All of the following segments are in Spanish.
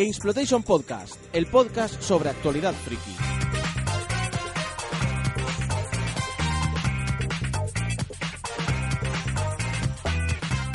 Gamesplotation Podcast, el podcast sobre actualidad friki.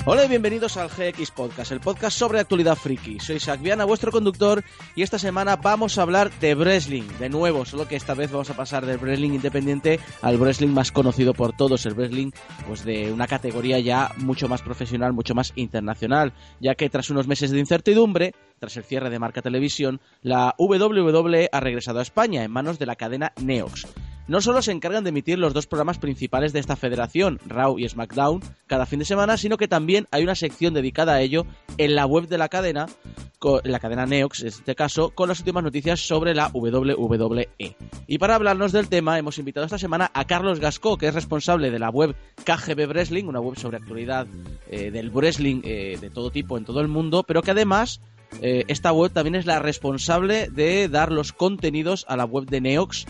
Hola y bienvenidos al GX Podcast, el podcast sobre actualidad friki. Soy Viana, vuestro conductor, y esta semana vamos a hablar de wrestling, de nuevo, solo que esta vez vamos a pasar del wrestling independiente al wrestling más conocido por todos, el wrestling pues de una categoría ya mucho más profesional, mucho más internacional, ya que tras unos meses de incertidumbre, tras el cierre de Marca Televisión, la WWE ha regresado a España en manos de la cadena Neox. No solo se encargan de emitir los dos programas principales de esta federación, Raw y SmackDown, cada fin de semana, sino que también hay una sección dedicada a ello en la web de la cadena, la cadena Neox en este caso, con las últimas noticias sobre la WWE. Y para hablarnos del tema hemos invitado esta semana a Carlos Gasco, que es responsable de la web KGB Wrestling, una web sobre actualidad eh, del wrestling eh, de todo tipo en todo el mundo, pero que además eh, esta web también es la responsable de dar los contenidos a la web de Neox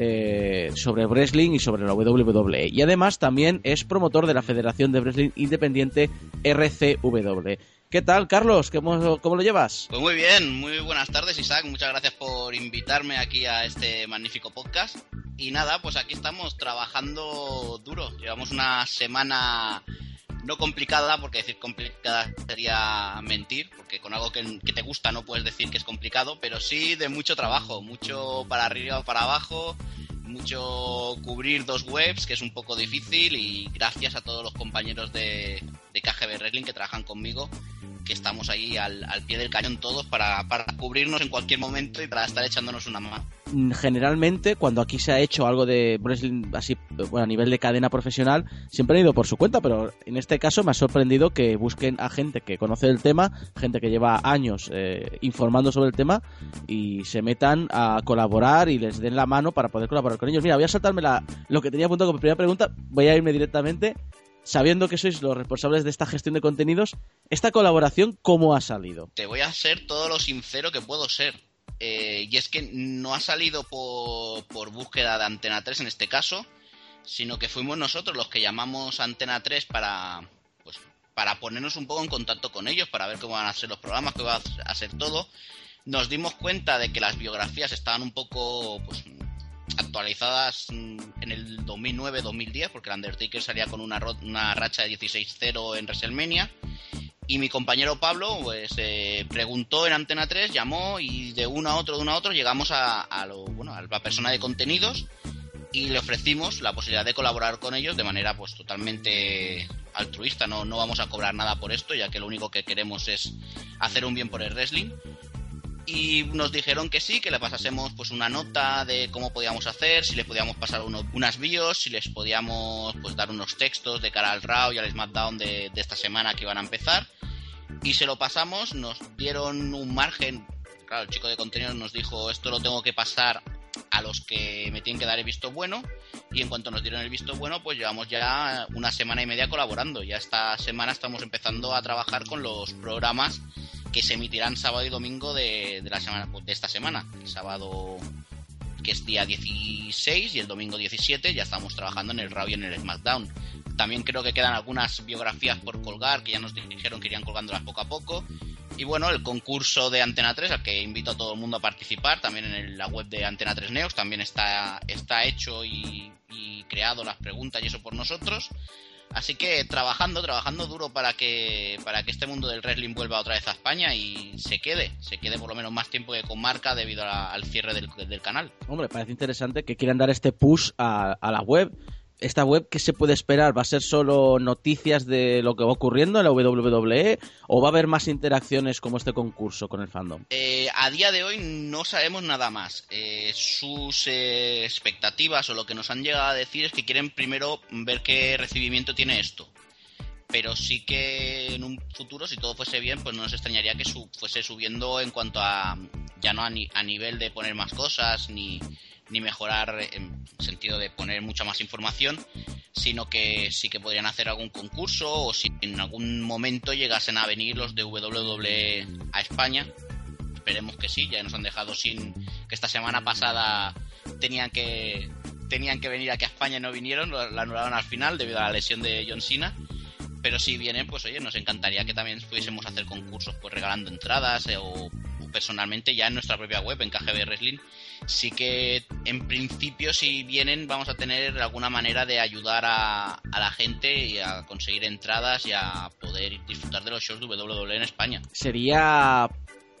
eh, sobre wrestling y sobre la WWE. Y además también es promotor de la Federación de Wrestling Independiente RCW. ¿Qué tal, Carlos? ¿Cómo, ¿Cómo, lo llevas? Pues muy bien, muy buenas tardes, Isaac. Muchas gracias por invitarme aquí a este magnífico podcast. Y nada, pues aquí estamos trabajando duro. Llevamos una semana no complicada, porque decir complicada sería mentir, porque con algo que, te gusta no puedes decir que es complicado, pero sí de mucho trabajo, mucho para arriba o para abajo, mucho cubrir dos webs, que es un poco difícil, y gracias a todos los compañeros de, de KGB Wrestling que trabajan conmigo, que estamos ahí al, pie del cañón todos para, para, cubrirnos en cualquier momento y para estar echándonos una mano. Generalmente, cuando aquí se ha hecho algo de wrestling así, bueno, a nivel de cadena profesional, siempre han ido por su cuenta, pero en este caso me ha sorprendido que busquen a gente que conoce el tema, gente que lleva años eh, informando sobre el tema y se metan a colaborar y les den la mano para poder colaborar con ellos. Mira, voy a saltarme la, lo que tenía apuntado como primera pregunta, voy a irme directamente sabiendo que sois los responsables de esta gestión de contenidos, ¿esta colaboración cómo ha salido? Te voy a ser todo lo sincero que puedo ser. Eh, y es que no ha salido por, búsqueda de Antena 3 en este caso, sino que fuimos nosotros los que llamamos Antena 3 para, pues, para ponernos un poco en contacto con ellos, para ver cómo van a ser los programas, qué va a ser todo. Nos dimos cuenta de que las biografías estaban un poco pues, actualizadas mm, en el 2009-2010, porque el Undertaker salía con una, una racha de 16-0 en WrestleMania. Y mi compañero Pablo pues eh, preguntó en Antena 3, llamó y de uno a otro, de uno a otro, llegamos a, a la persona de contenidos y le ofrecimos la posibilidad de colaborar con ellos de manera pues totalmente altruista, no, no vamos a cobrar nada por esto, ya que lo único que queremos es hacer un bien por el wrestling y nos dijeron que sí, que le pasásemos pues una nota de cómo podíamos hacer, si les podíamos pasar unas bios, si les podíamos pues dar unos textos de cara al RAW y al SmackDown de, de esta semana que iban a empezar. Y se lo pasamos, nos dieron un margen, claro, el chico de contenido nos dijo esto lo tengo que pasar a los que me tienen que dar el visto bueno y en cuanto nos dieron el visto bueno pues llevamos ya una semana y media colaborando. Ya esta semana estamos empezando a trabajar con los programas que se emitirán sábado y domingo de, la semana, de esta semana. El sábado, que es día 16, y el domingo 17 ya estamos trabajando en el Raw y en el SmackDown. También creo que quedan algunas biografías por colgar, que ya nos dijeron que irían colgándolas poco a poco. Y bueno, el concurso de Antena 3, al que invito a todo el mundo a participar, también en la web de Antena 3 Neos, también está, está hecho y creado las preguntas y eso por nosotros. Así que trabajando, trabajando duro para que, para que este mundo del wrestling vuelva otra vez a España y se quede, se quede por lo menos más tiempo que con marca debido al cierre del, canal. Hombre, parece interesante que quieran dar este push a, a la web esta web, ¿qué se puede esperar? ¿Va a ser solo noticias de lo que va ocurriendo en la WWE o va a haber más interacciones como este concurso con el fandom? Eh, a día de hoy no sabemos nada más. Eh, sus eh, expectativas o lo que nos han llegado a decir es que quieren primero ver qué recibimiento tiene esto. Pero sí que en un futuro, si todo fuese bien, pues no nos extrañaría que fuese subiendo en cuanto a, ya no a, a nivel de poner más cosas ni ni mejorar en sentido de poner mucha más información, sino que sí que podrían hacer algún concurso o si en algún momento llegasen a venir los de WWE a España. Esperemos que sí, ya nos han dejado sin que esta semana pasada tenían que tenían que venir aquí a España y no vinieron, lo, anularon al final debido a la lesión de John Cena pero si vienen, pues oye, nos encantaría que también pudiésemos hacer concursos pues regalando entradas eh, o personalmente ya en nuestra propia web, en KGB Wrestling, sí que en principio si vienen vamos a tener alguna manera de ayudar a, a la gente y a conseguir entradas y a poder disfrutar de los shows de WWE en España. ¿Sería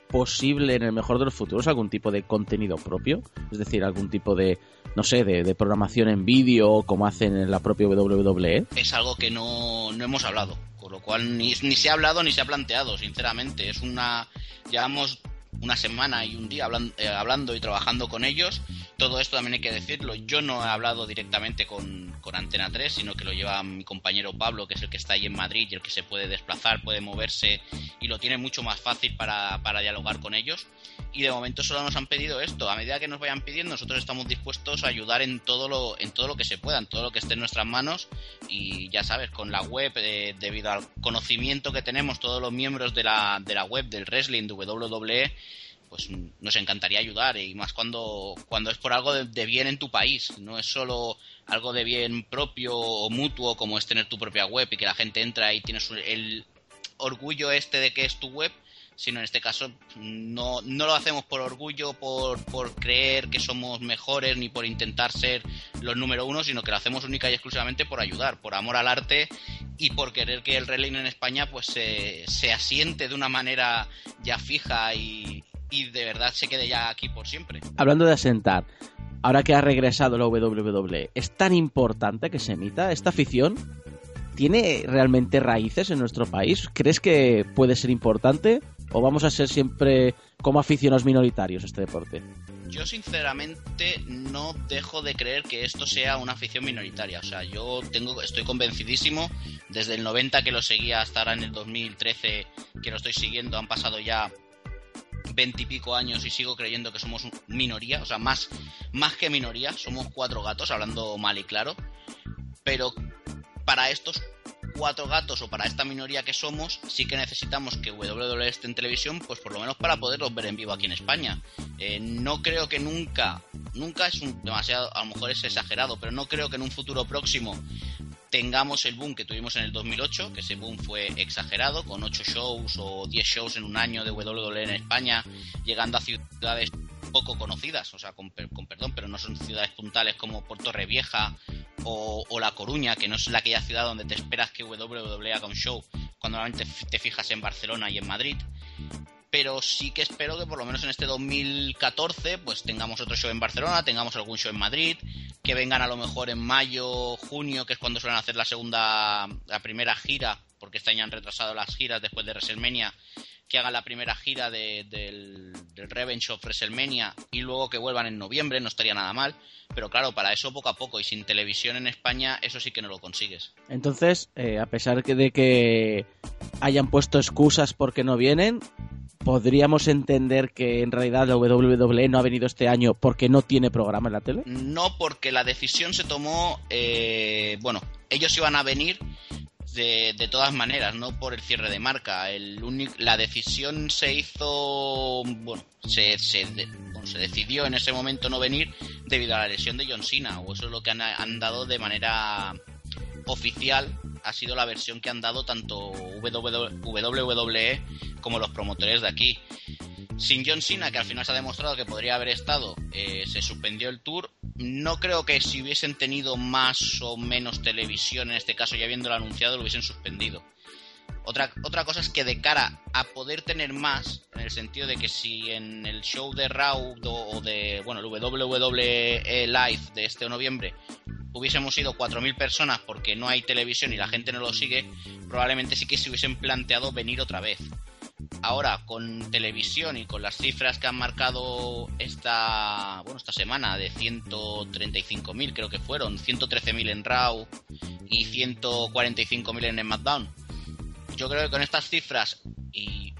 posible en el mejor de los futuros algún tipo de contenido propio? Es decir, algún tipo de, no sé, de, de programación en vídeo como hacen en la propia WWE. Es algo que no, no hemos hablado, con lo cual ni, ni se ha hablado ni se ha planteado, sinceramente. Es una... Llevamos una semana y un día hablando, eh, hablando, y trabajando con ellos. Todo esto también hay que decirlo. Yo no he hablado directamente con, con, Antena 3, sino que lo lleva mi compañero Pablo, que es el que está ahí en Madrid y el que se puede desplazar, puede moverse y lo tiene mucho más fácil para, para dialogar con ellos. Y de momento solo nos han pedido esto. A medida que nos vayan pidiendo, nosotros estamos dispuestos a ayudar en todo lo, en todo lo que se pueda, en todo lo que esté en nuestras manos. Y ya sabes, con la web, eh, debido al conocimiento que tenemos todos los miembros de la, de la web del wrestling de WWE, pues nos encantaría ayudar y más cuando, cuando es por algo de, bien en tu país, no es solo algo de bien propio o mutuo como es tener tu propia web y que la gente entra y tienes el orgullo este de que es tu web, sino en este caso no, no lo hacemos por orgullo, por, por creer que somos mejores ni por intentar ser los número uno, sino que lo hacemos única y exclusivamente por ayudar, por amor al arte y por querer que el wrestling en España pues se, se asiente de una manera ya fija y, y de verdad se quede ya aquí por siempre. Hablando de asentar, ahora que ha regresado la WWE, ¿es tan importante que se emita esta afición? ¿Tiene realmente raíces en nuestro país? ¿Crees que puede ser importante? ¿O vamos a ser siempre como aficionados minoritarios este deporte? Yo sinceramente no dejo de creer que esto sea una afición minoritaria. O sea, yo tengo, estoy convencidísimo, desde el 90 que lo seguía hasta ahora en el 2013 que lo estoy siguiendo, han pasado ya veintipico años y sigo creyendo que somos minoría, o sea, más, más que minoría, somos cuatro gatos, hablando mal y claro, pero para estos cuatro gatos o para esta minoría que somos, sí que necesitamos que WWE esté en televisión, pues por lo menos para poderlos ver en vivo aquí en España. Eh, no creo que nunca, nunca es un, demasiado, a lo mejor es exagerado, pero no creo que en un futuro próximo tengamos el boom que tuvimos en el 2008, que ese boom fue exagerado, con 8 shows o 10 shows en un año de WWE en España, llegando a ciudades poco conocidas, o sea, con, con perdón, pero no son ciudades puntales como Puerto Revieja o, La Coruña, que no es la aquella ciudad donde te esperas que WWE haga un show, cuando normalmente te fijas en Barcelona y en Madrid. Pero sí que espero que por lo menos en este 2014 pues tengamos otro show en Barcelona, tengamos algún show en Madrid, que vengan a lo mejor en mayo, junio, que es cuando suelen hacer la segunda, la primera gira, porque este año han retrasado las giras después de WrestleMania, que hagan la primera gira de, del, del Revenge of WrestleMania y luego que vuelvan en noviembre, no estaría nada mal. Pero claro, para eso poco a poco y sin televisión en España, eso sí que no lo consigues. Entonces, eh, a pesar de que hayan puesto excusas porque no vienen, ¿podríamos entender que en realidad la WWE no ha venido este año porque no tiene programa en la tele? No, porque la decisión se tomó, eh, bueno, ellos iban a venir de, de, todas maneras, no por el cierre de marca. El único, la decisión se hizo, bueno, se, se, se, decidió en ese momento no venir debido a la lesión de John Cena, o eso es lo que han, han dado de manera oficial ha sido la versión que han dado tanto WWE como los promotores de aquí. Sin John Cena, que al final se ha demostrado que podría haber estado, eh, se suspendió el tour. No creo que si hubiesen tenido más o menos televisión, en este caso ya habiéndolo anunciado, lo hubiesen suspendido. Otra, otra cosa es que de cara a poder tener más, en el sentido de que si en el show de Raw o de, bueno, el WWE Live de este noviembre hubiésemos sido 4.000 personas porque no hay televisión y la gente no lo sigue, probablemente sí que se hubiesen planteado venir otra vez. Ahora, con televisión y con las cifras que han marcado esta, bueno, esta semana de 135.000 creo que fueron, 113.000 en Raw y 145.000 en SmackDown. Yo creo que con estas cifras y,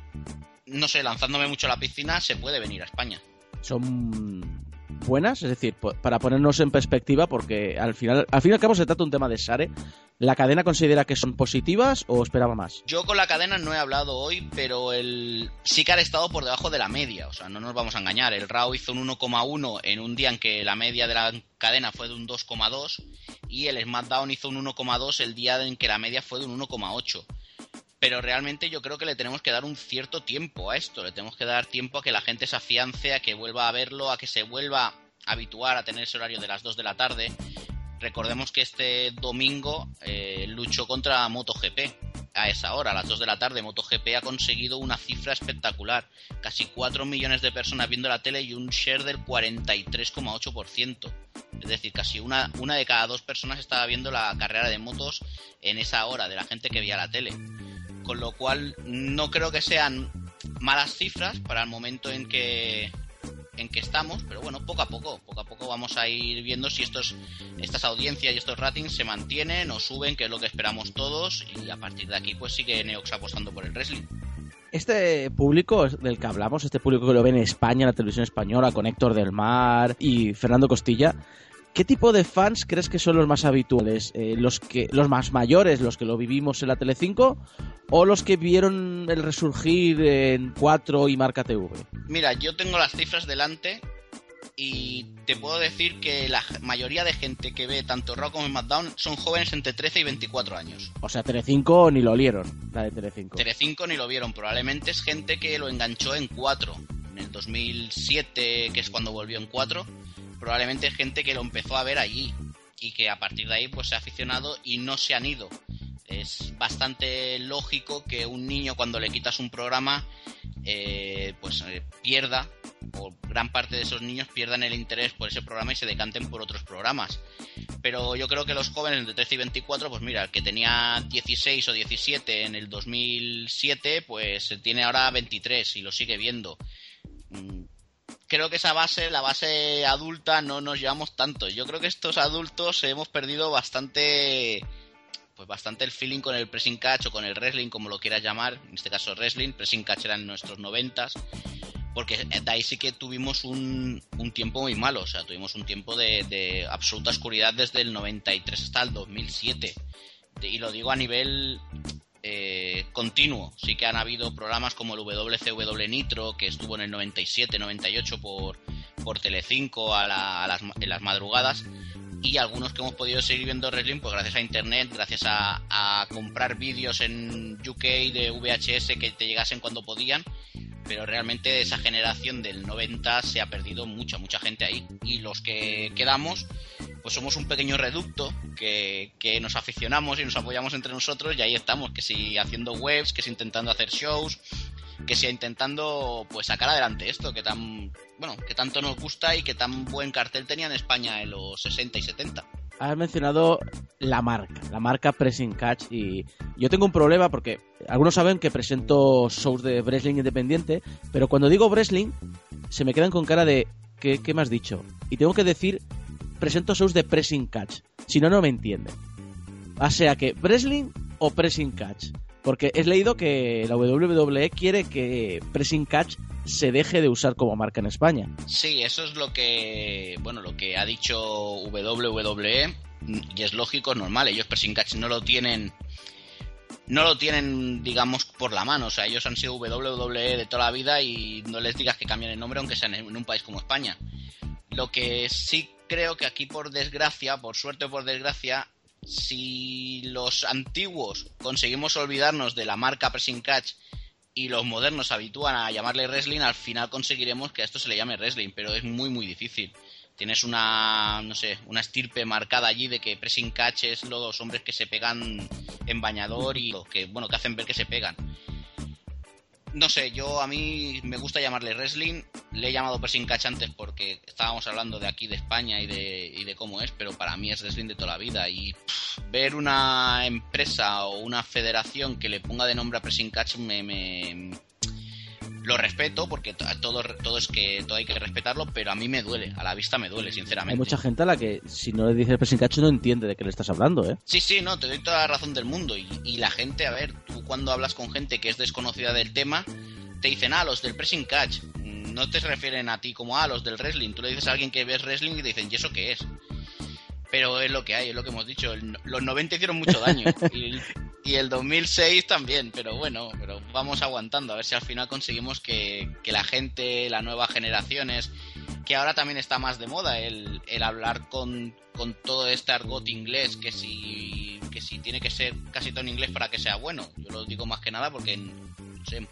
no sé, lanzándome mucho a la piscina, se puede venir a España. Son buenas? Es decir, para ponernos en perspectiva, porque al final, al fin y al cabo se trata de un tema de Sare. ¿La cadena considera que son positivas o esperaba más? Yo con la cadena no he hablado hoy, pero el sí que ha estado por debajo de la media. O sea, no nos vamos a engañar. El RAW hizo un 1,1 en un día en que la media de la cadena fue de un 2,2 y el SmackDown hizo un 1,2 el día en que la media fue de un 1,8 pero realmente yo creo que le tenemos que dar un cierto tiempo a esto, le tenemos que dar tiempo a que la gente se afiance, a que vuelva a verlo, a que se vuelva a habituar a tener ese horario de las 2 de la tarde. Recordemos que este domingo eh, luchó contra MotoGP. A esa hora, a las 2 de la tarde, MotoGP ha conseguido una cifra espectacular. Casi 4 millones de personas viendo la tele y un share del 43,8%. Es decir, casi una, una de cada dos personas estaba viendo la carrera de motos en esa hora, de la gente que veía la tele con lo cual no creo que sean malas cifras para el momento en que en que estamos, pero bueno, poco a poco, poco a poco vamos a ir viendo si estos, estas audiencias y estos ratings se mantienen o suben, que es lo que esperamos todos, y a partir de aquí pues sigue Neox apostando por el wrestling. Este público del que hablamos, este público que lo ve en España, en la televisión española, con Héctor del Mar y Fernando Costilla, ¿Qué tipo de fans crees que son los más habituales? Eh, ¿los, que, ¿Los más mayores, los que lo vivimos en la Telecinco? ¿O los que vieron el resurgir en 4 y Marca TV? Mira, yo tengo las cifras delante y te puedo decir que la mayoría de gente que ve tanto Raw como SmackDown son jóvenes entre 13 y 24 años. O sea, Telecinco ni lo olieron, la de Telecinco. Telecinco ni lo vieron, probablemente es gente que lo enganchó en 4, en el 2007, que es cuando volvió en 4 probablemente gente que lo empezó a ver allí y que a partir de ahí pues se ha aficionado y no se han ido. Es bastante lógico que un niño cuando le quitas un programa eh, pues eh, pierda o gran parte de esos niños pierdan el interés por ese programa y se decanten por otros programas. Pero yo creo que los jóvenes de 13 y 24, pues mira, el que tenía 16 o 17 en el 2007, pues tiene ahora 23 y lo sigue viendo mm, creo que esa base, la base adulta, no nos llevamos tanto. Yo creo que estos adultos hemos perdido bastante pues bastante el feeling con el pressing catch o con el wrestling, como lo quieras llamar, en este caso wrestling, pressing catch era en nuestros noventas, porque de ahí sí que tuvimos un, un tiempo muy malo, o sea, tuvimos un tiempo de, de, absoluta oscuridad desde el 93 hasta el 2007. Y lo digo a nivel eh, continuo. Sí que han habido programas como el WCW Nitro, que estuvo en el 97-98 por, por Telecinco a, las, en las madrugadas, y algunos que hemos podido seguir viendo wrestling pues gracias a internet, gracias a, a comprar vídeos en UK de VHS que te llegasen cuando podían, pero realmente esa generación del 90 se ha perdido mucha, mucha gente ahí. Y los que quedamos, pues somos un pequeño reducto que, que, nos aficionamos y nos apoyamos entre nosotros y ahí estamos, que si haciendo webs, que si intentando hacer shows, que si intentando pues sacar adelante esto que tan bueno, que tanto nos gusta y que tan buen cartel tenía en España en los 60 y 70 has mencionado la marca, la marca Pressing Catch y yo tengo un problema porque algunos saben que presento shows de wrestling independiente, pero cuando digo wrestling se me quedan con cara de ¿qué, qué me has dicho? Y tengo que decir presento shows de Pressing Catch, si no no me entienden. O sea que wrestling o Pressing Catch. Porque he leído que la WWE quiere que Pressing Catch se deje de usar como marca en España. Sí, eso es lo que, bueno, lo que ha dicho WWE y es lógico, es normal. Ellos Pressing Catch no lo tienen, no lo tienen, digamos, por la mano. O sea, ellos han sido WWE de toda la vida y no les digas que cambien el nombre aunque sean en un país como España. Lo que sí creo que aquí, por desgracia, por suerte o por desgracia, si los antiguos conseguimos olvidarnos de la marca Pressing Catch y los modernos se habitúan a llamarle wrestling, al final conseguiremos que a esto se le llame wrestling, pero es muy muy difícil. Tienes una, no sé, una estirpe marcada allí de que pressing catch es los hombres que se pegan en bañador y que, bueno, que hacen ver que se pegan no sé, yo a mí me gusta llamarle wrestling. Le he llamado pressing catch antes porque estábamos hablando de aquí de España y de, y de cómo es, pero para mí es wrestling de toda la vida. Y ver una empresa o una federación que le ponga de nombre a pressing catch me, me, lo respeto porque todo, todo es que todo hay que respetarlo, pero a mí me duele, a la vista me duele, sinceramente. Hay mucha gente a la que si no le dices pressing catch no entiende de qué le estás hablando, ¿eh? Sí, sí, no, te doy toda la razón del mundo y, y la gente, a ver, cuando hablas con gente que es desconocida del tema, te dicen, ah, los del pressing catch. no te refieren a ti como a los del wrestling. Tú le dices a alguien que ves wrestling y te dicen, ¿y eso qué es? Pero es lo que hay, es lo que hemos dicho. los 90 hicieron mucho daño. y, y, el 2006 también, pero bueno, pero vamos aguantando. A ver si al final conseguimos que, que la gente, las nuevas generaciones, que ahora también está más de moda, el, el hablar con, con todo este argot inglés, que si, si tiene que ser casi todo en inglés para que sea bueno. Yo lo digo más que nada porque en,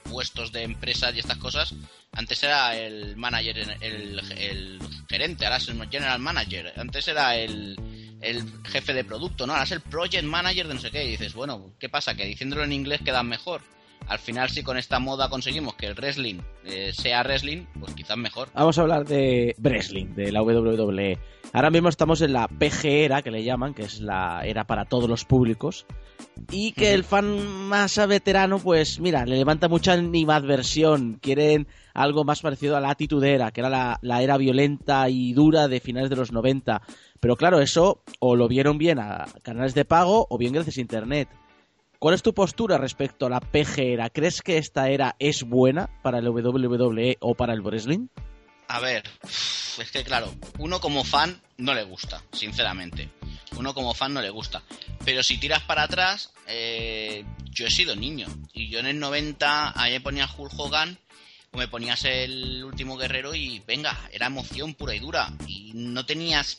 puestos de empresas y estas cosas, antes era el manager, el, el gerente, ahora es el general manager, antes era el, el jefe de producto, ¿no? Ahora es el project manager de no sé qué. Y dices, bueno, ¿qué pasa? Que diciéndolo en inglés queda mejor. Al final, si con esta moda conseguimos que el wrestling eh, sea wrestling, pues quizás mejor. Vamos a hablar de wrestling, de la WWE. Ahora mismo estamos en la PG era, que le llaman, que es la era para todos los públicos. Y que el fan más veterano, pues mira, le levanta mucha animadversión. Quieren algo más parecido a la atitudera, que era la, la, era violenta y dura de finales de los 90. Pero claro, eso o lo vieron bien a canales de pago o bien gracias a Internet. ¿Cuál es tu postura respecto a la PG era? ¿Crees que esta era es buena para el WWE o para el wrestling? A ver, es que claro, uno como fan no le gusta, sinceramente. Uno como fan no le gusta. Pero si tiras para atrás, eh, yo he sido niño. Y yo en el 90, ahí me ponía Hulk Hogan o me ponías el último guerrero y venga, era emoción pura y dura. Y no tenías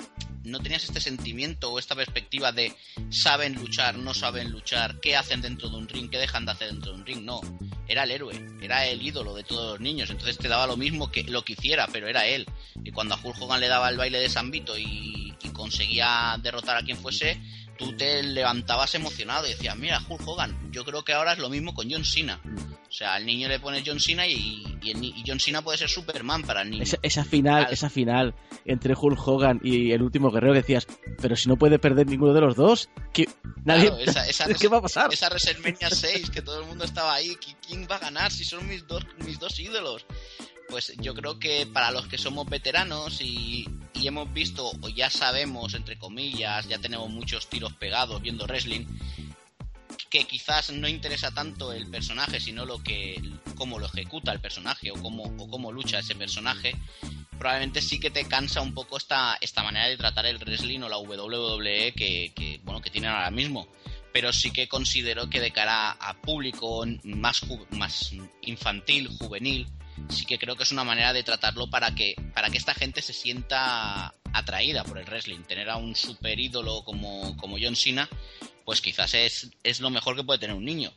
no tenías este sentimiento o esta perspectiva de saben luchar, no saben luchar, qué hacen dentro de un ring, qué dejan de hacer dentro de un ring. No, era el héroe, era el ídolo de todos los niños. Entonces te daba lo mismo que lo que hiciera, pero era él. Y cuando a Hulk Hogan le daba el baile de San Vito y, y conseguía derrotar a quien fuese, tú te levantabas emocionado y decías, mira, Hulk Hogan, yo creo que ahora es lo mismo con John Cena. O sea, al niño le pones John Cena y, y, John Cena puede ser Superman para el niño. Esa, final, esa final entre Hulk Hogan y el último guerrero decías, pero si no puede perder ninguno de los dos, ¿qué, nadie, ¿qué va a pasar? Esa WrestleMania 6, que todo el mundo estaba ahí, ¿quién va a ganar si son mis dos, mis dos ídolos? Pues yo creo que para los que somos veteranos y, y hemos visto, o ya sabemos, entre comillas, ya tenemos muchos tiros pegados viendo wrestling, que quizás no interesa tanto el personaje, sino lo que cómo lo ejecuta el personaje o cómo, o cómo lucha ese personaje, probablemente sí que te cansa un poco esta, esta manera de tratar el wrestling o la WWE que, que, bueno, que tienen ahora mismo. Pero sí que considero que de cara a público más, más infantil, juvenil, sí que creo que es una manera de tratarlo para que, para que esta gente se sienta atraída por el wrestling. Tener a un super ídolo como, como John Cena, pues quizás es, es lo mejor que puede tener un niño.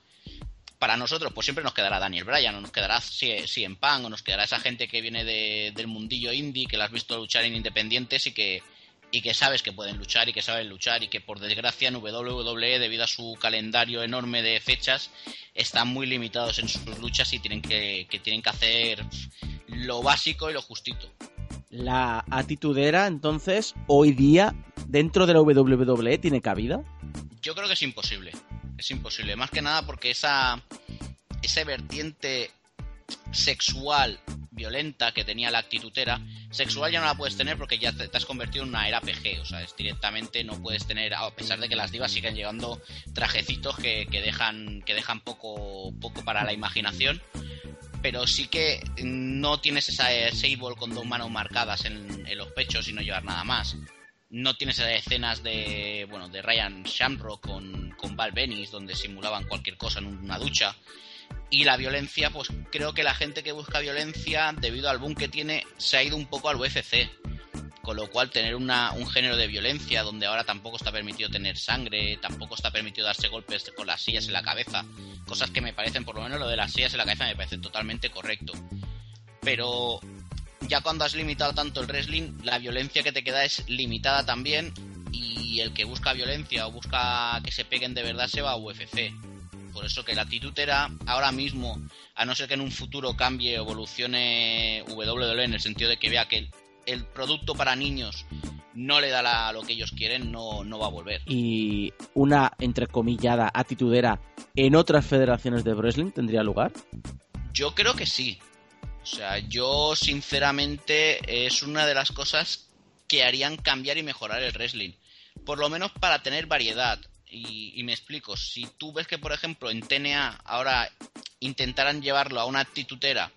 Para nosotros, pues siempre nos quedará Daniel Bryan, o nos quedará en Punk, o nos quedará esa gente que viene de, del mundillo indie, que la has visto luchar en independientes y que, y que sabes que pueden luchar y que saben luchar y que por desgracia en WWE debido a su calendario enorme de fechas están muy limitados en sus luchas y tienen que, que tienen que hacer lo básico y lo justito. La atitudera entonces hoy día dentro de la WWE tiene cabida? Yo creo que es imposible. Es imposible. Más que nada porque esa, esa vertiente sexual violenta que tenía la actitudera, sexual ya no la puedes tener porque ya te, has convertido en una era PG, o sea, es directamente no puedes tener, a pesar de que las divas siguen llegando trajecitos que, que dejan, que dejan poco, poco para la imaginación, pero sí que no tienes esa Sable con dos manos marcadas en, los pechos y no llevar nada más. No tienes escenas de, bueno, de Ryan Shamrock con, con Val Venis donde simulaban cualquier cosa en una ducha. Y la violencia, pues creo que la gente que busca violencia, debido al boom que tiene, se ha ido un poco al UFC. Con lo cual, tener un género de violencia donde ahora tampoco está permitido tener sangre, tampoco está permitido darse golpes con las sillas en la cabeza. Cosas que me parecen, por lo menos lo de las sillas en la cabeza me parece totalmente correcto. Pero ya cuando has limitado tanto el wrestling, la violencia que te queda es limitada también. Y el que busca violencia o busca que se peguen de verdad se va a UFC por eso que la actitud era ahora mismo, a no ser que en un futuro cambie, evolucione WWE en el sentido de que vea que el, producto para niños no le da lo que ellos quieren, no, no va a volver. ¿Y una, entrecomillada, atitudera en otras federaciones de wrestling tendría lugar? Yo creo que sí. O sea, yo sinceramente es una de las cosas que harían cambiar y mejorar el wrestling. Por lo menos para tener variedad. Y, me explico, si tú ves que, por ejemplo, en TNA ahora intentaran llevarlo a una actitudera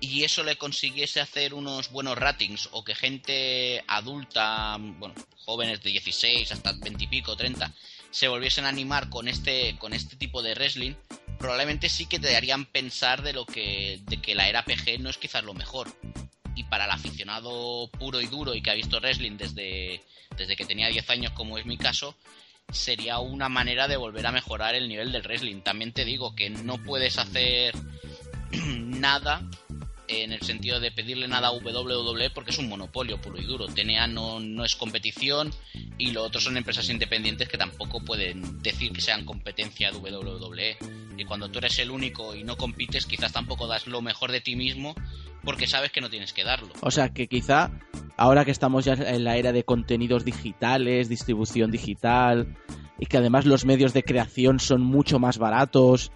y eso le consiguiese hacer unos buenos ratings o que gente adulta, bueno, jóvenes de 16 hasta 20 y pico, 30, se volviesen a animar con este, con este tipo de wrestling, probablemente sí que te harían pensar de lo que, de que la era PG no es quizás lo mejor. Y para el aficionado puro y duro y que ha visto wrestling desde, desde que tenía 10 años, como es mi caso, sería una manera de volver a mejorar el nivel del wrestling. También te digo que no puedes hacer nada en el sentido de pedirle nada a WWE porque es un monopolio puro y duro. TNA no, no es competición y lo otro son empresas independientes que tampoco pueden decir que sean competencia de WWE. Y cuando tú eres el único y no compites, quizás tampoco das lo mejor de ti mismo porque sabes que no tienes que darlo. O sea que quizá ahora que estamos ya en la era de contenidos digitales, distribución digital y que además los medios de creación son mucho más baratos,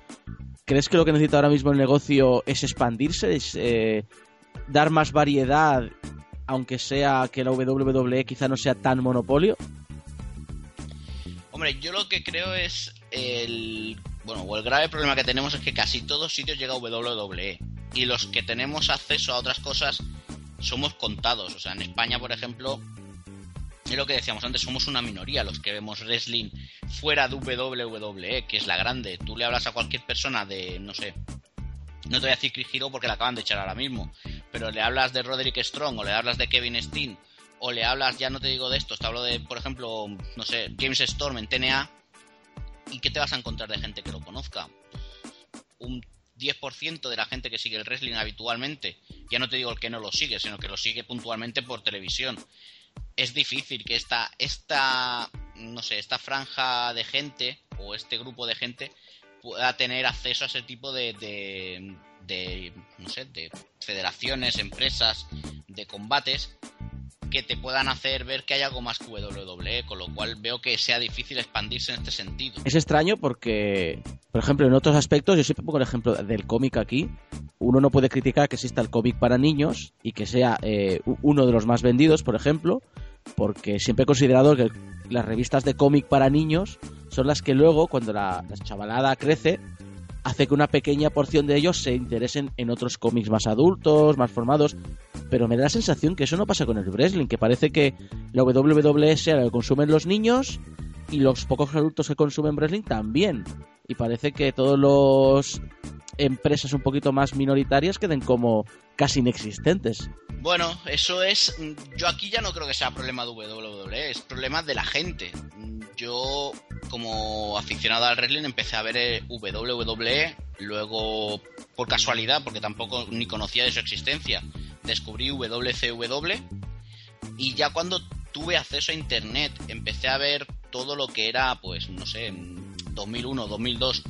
¿crees que lo que necesita ahora mismo el negocio es expandirse, eh, dar más variedad, aunque sea que la WWE quizá no sea tan monopolio? Hombre, yo lo que creo es el bueno, o el grave problema que tenemos es que casi todos sitios llega WWE y los que tenemos acceso a otras cosas somos contados. O sea, en España, por ejemplo, es lo que decíamos antes, somos una minoría los que vemos wrestling fuera de WWE, que es la grande. Tú le hablas a cualquier persona de, no sé, no te voy a decir Chris porque la acaban de echar ahora mismo, pero le hablas de Roderick Strong o le hablas de Kevin Steen o le hablas, ya no te digo de esto, te hablo de, por ejemplo, no sé, James Storm en TNA y ¿qué te vas a encontrar de gente que lo conozca? Un 10% de la gente que sigue el wrestling habitualmente, ya no te digo el que no lo sigue, sino que lo sigue puntualmente por televisión. Es difícil que esta, esta, no sé, esta franja de gente o este grupo de gente pueda tener acceso a ese tipo de, de, de de federaciones, empresas, de combates que te puedan hacer ver que hay algo más que WWE, con lo cual veo que sea difícil expandirse en este sentido. Es extraño porque, por ejemplo, en otros aspectos, yo siempre pongo el ejemplo del cómic aquí, uno no puede criticar que exista el cómic para niños y que sea eh, uno de los más vendidos, por ejemplo, porque siempre he considerado que las revistas de cómic para niños son las que luego, cuando la, la chavalada crece, hace que una pequeña porción de ellos se interesen en otros cómics más adultos, más formados. Pero me da la sensación que eso no pasa con el wrestling, que parece que la WWE sea la que consumen los niños y los pocos adultos que consumen wrestling también. Y parece que todos los empresas un poquito más minoritarias queden como casi inexistentes. Bueno, eso es. Yo aquí ya no creo que sea problema de WWE, es problema de la gente. Yo, como aficionado al wrestling, empecé a ver eh, WWE, luego, por casualidad, porque tampoco ni conocía de su existencia, descubrí WCW. Y ya cuando tuve acceso a internet, empecé a ver todo lo que era, pues, no sé, 2001, 2002.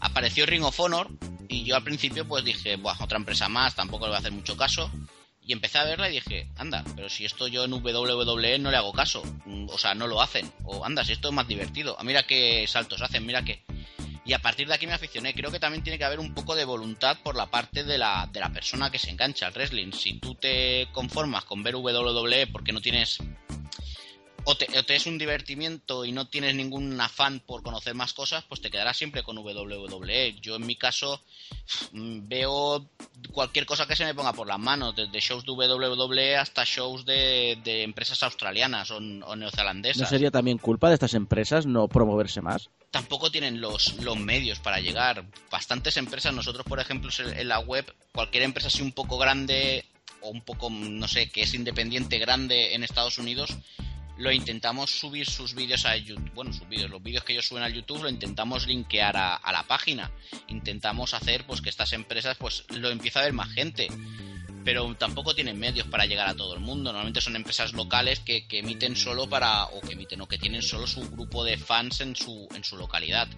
Apareció Ring of Honor, y yo al principio pues dije, Buah, otra empresa más, tampoco le voy a hacer mucho caso. Y empecé a verla y dije, anda, pero si esto yo en WWE no le hago caso. Mm, o sea, no lo hacen. O anda, si esto es más divertido. Ah, mira qué saltos hacen, mira qué. Y a partir de aquí me aficioné. Creo que también tiene que haber un poco de voluntad por la parte de la, de la persona que se engancha al wrestling. Si tú te conformas con ver WWE porque no tienes o te, es un divertimiento y no tienes ningún afán por conocer más cosas, pues te quedarás siempre con WWE. Yo en mi caso mm, veo cualquier cosa que se me ponga por las manos, desde shows de WWE hasta shows de, empresas australianas o, neozelandesas. ¿No sería también culpa de estas empresas no promoverse más? Tampoco tienen los, los medios para llegar. Bastantes empresas, nosotros por ejemplo en la web, cualquier empresa así un poco grande o un poco, no sé, que es independiente grande en Estados Unidos, lo intentamos subir sus vídeos a YouTube, bueno, sus vídeos, los vídeos que ellos suben al YouTube lo intentamos linkear a, la página, intentamos hacer pues que estas empresas pues lo empiece a ver más gente, pero tampoco tienen medios para llegar a todo el mundo, normalmente son empresas locales que, que emiten solo para, o que emiten o que tienen solo su grupo de fans en su, en su localidad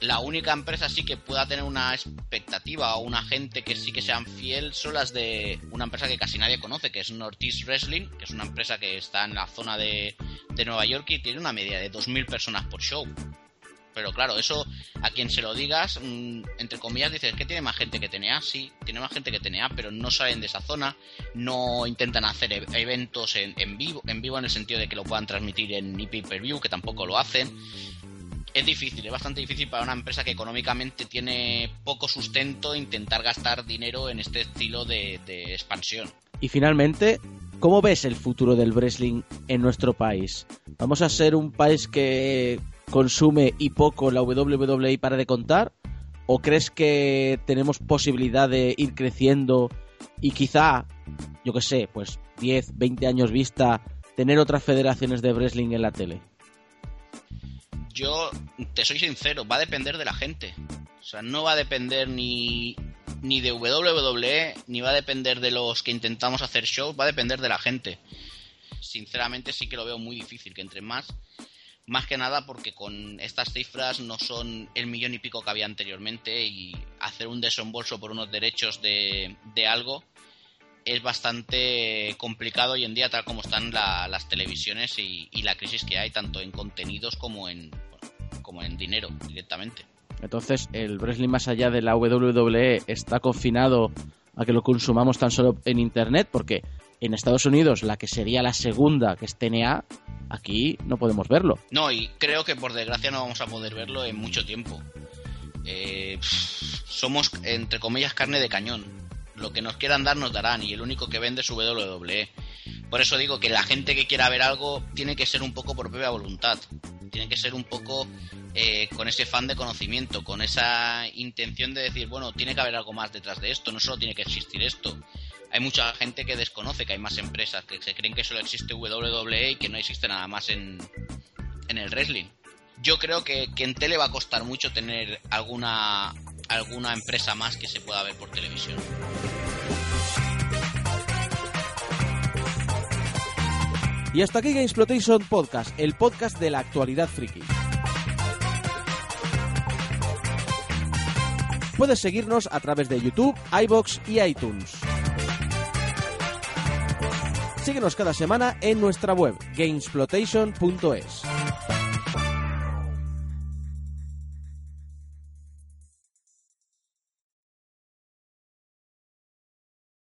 la única empresa sí que pueda tener una expectativa o una gente que sí que sean fiel son las de una empresa que casi nadie conoce, que es Northeast Wrestling, que es una empresa que está en la zona de, de Nueva York y tiene una media de 2.000 personas por show. Pero claro, eso a quien se lo digas, mm, entre comillas, dices que tiene más gente que TNA, sí, tiene más gente que TNA, pero no salen de esa zona, no intentan hacer e-, eventos en, en vivo, en vivo en el sentido de que lo puedan transmitir en pay per view, que tampoco lo hacen es difícil, es bastante difícil para una empresa que económicamente tiene poco sustento intentar gastar dinero en este estilo de, expansión. Y finalmente, ¿cómo ves el futuro del wrestling en nuestro país? ¿Vamos a ser un país que consume y poco la WWE para de contar? ¿O crees que tenemos posibilidad de ir creciendo y quizá, yo que sé, pues 10, 20 años vista, tener otras federaciones de wrestling en la tele? Yo te soy sincero, va a depender de la gente. O sea, no va a depender ni, ni de WWE, ni va a depender de los que intentamos hacer shows, va a depender de la gente. Sinceramente sí que lo veo muy difícil, que entre más, más que nada porque con estas cifras no son el millón y pico que había anteriormente y hacer un desembolso por unos derechos de, de algo es bastante complicado hoy en día tal como están las televisiones y, y, la crisis que hay tanto en contenidos como en, como en dinero directamente. Entonces, el wrestling más allá de la WWE está confinado a que lo consumamos tan solo en Internet, porque en Estados Unidos, la que sería la segunda, que es TNA, aquí no podemos verlo. No, y creo que por desgracia no vamos a poder verlo en mucho tiempo. Eh, somos, entre comillas, carne de cañón. Lo que nos quieran dar nos darán, y el único que vende es WWE. Por eso digo que la gente que quiera ver algo tiene que ser un poco por propia voluntad. Tiene que ser un poco eh, con ese fan de conocimiento, con esa intención de decir, bueno, tiene que haber algo más detrás de esto, no solo tiene que existir esto. Hay mucha gente que desconoce que hay más empresas, que se creen que solo existe WWE y que no existe nada más en, en el wrestling. Yo creo que, que en tele va a costar mucho tener alguna, alguna empresa más que se pueda ver por televisión. Y hasta aquí Gamesplotation Podcast, el podcast de la actualidad friki. Puedes seguirnos a través de YouTube, iBox y iTunes. Síguenos cada semana en nuestra web, gamesplotation.es.